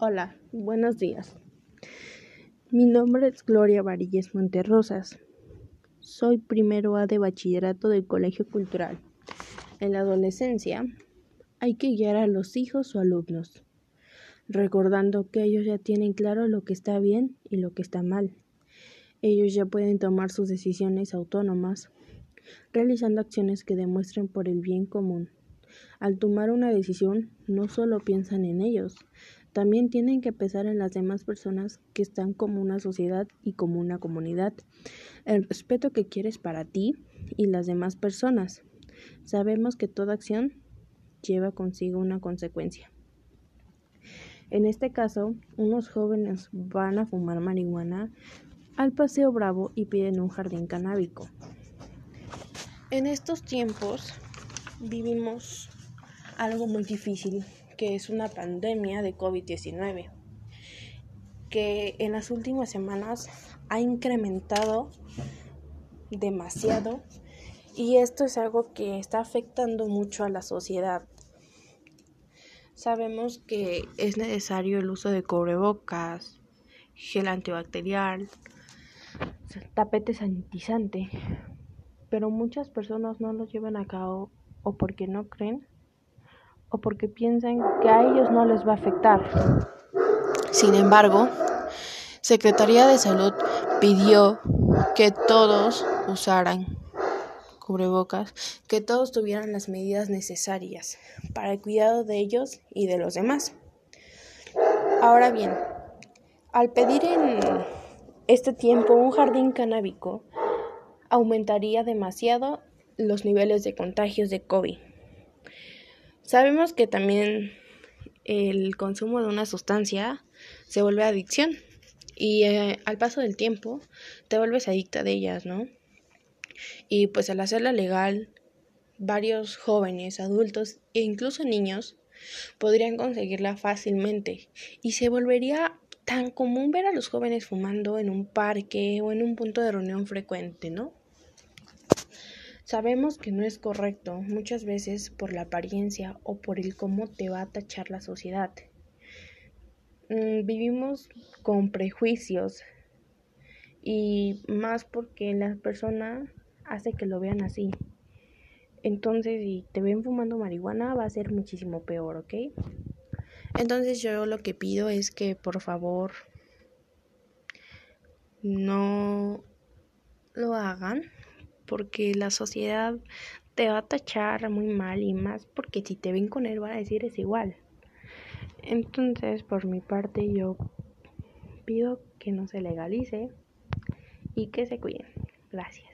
Hola, buenos días. Mi nombre es Gloria Varillas Monterrosas. Soy primero A de bachillerato del Colegio Cultural. En la adolescencia hay que guiar a los hijos o alumnos, recordando que ellos ya tienen claro lo que está bien y lo que está mal. Ellos ya pueden tomar sus decisiones autónomas, realizando acciones que demuestren por el bien común. Al tomar una decisión, no solo piensan en ellos, también tienen que pensar en las demás personas que están como una sociedad y como una comunidad. El respeto que quieres para ti y las demás personas. Sabemos que toda acción lleva consigo una consecuencia. En este caso, unos jóvenes van a fumar marihuana al Paseo Bravo y piden un jardín canábico. En estos tiempos vivimos algo muy difícil, que es una pandemia de COVID-19, que en las últimas semanas ha incrementado demasiado y esto es algo que está afectando mucho a la sociedad. Sabemos que es necesario el uso de cubrebocas, gel antibacterial, tapete sanitizante, pero muchas personas no lo llevan a cabo o porque no creen porque piensan que a ellos no les va a afectar. Sin embargo, Secretaría de Salud pidió que todos usaran cubrebocas, que todos tuvieran las medidas necesarias para el cuidado de ellos y de los demás. Ahora bien, al pedir en este tiempo un jardín canábico, aumentaría demasiado los niveles de contagios de COVID. Sabemos que también el consumo de una sustancia se vuelve adicción y eh, al paso del tiempo te vuelves adicta de ellas, ¿no? Y pues al hacerla legal, varios jóvenes, adultos e incluso niños podrían conseguirla fácilmente y se volvería tan común ver a los jóvenes fumando en un parque o en un punto de reunión frecuente, ¿no? Sabemos que no es correcto muchas veces por la apariencia o por el cómo te va a tachar la sociedad. Mm, vivimos con prejuicios y más porque la persona hace que lo vean así. Entonces, si te ven fumando marihuana, va a ser muchísimo peor, ¿ok? Entonces yo lo que pido es que por favor no lo hagan porque la sociedad te va a tachar muy mal y más porque si te ven con él van a decir es igual. Entonces, por mi parte, yo pido que no se legalice y que se cuiden. Gracias.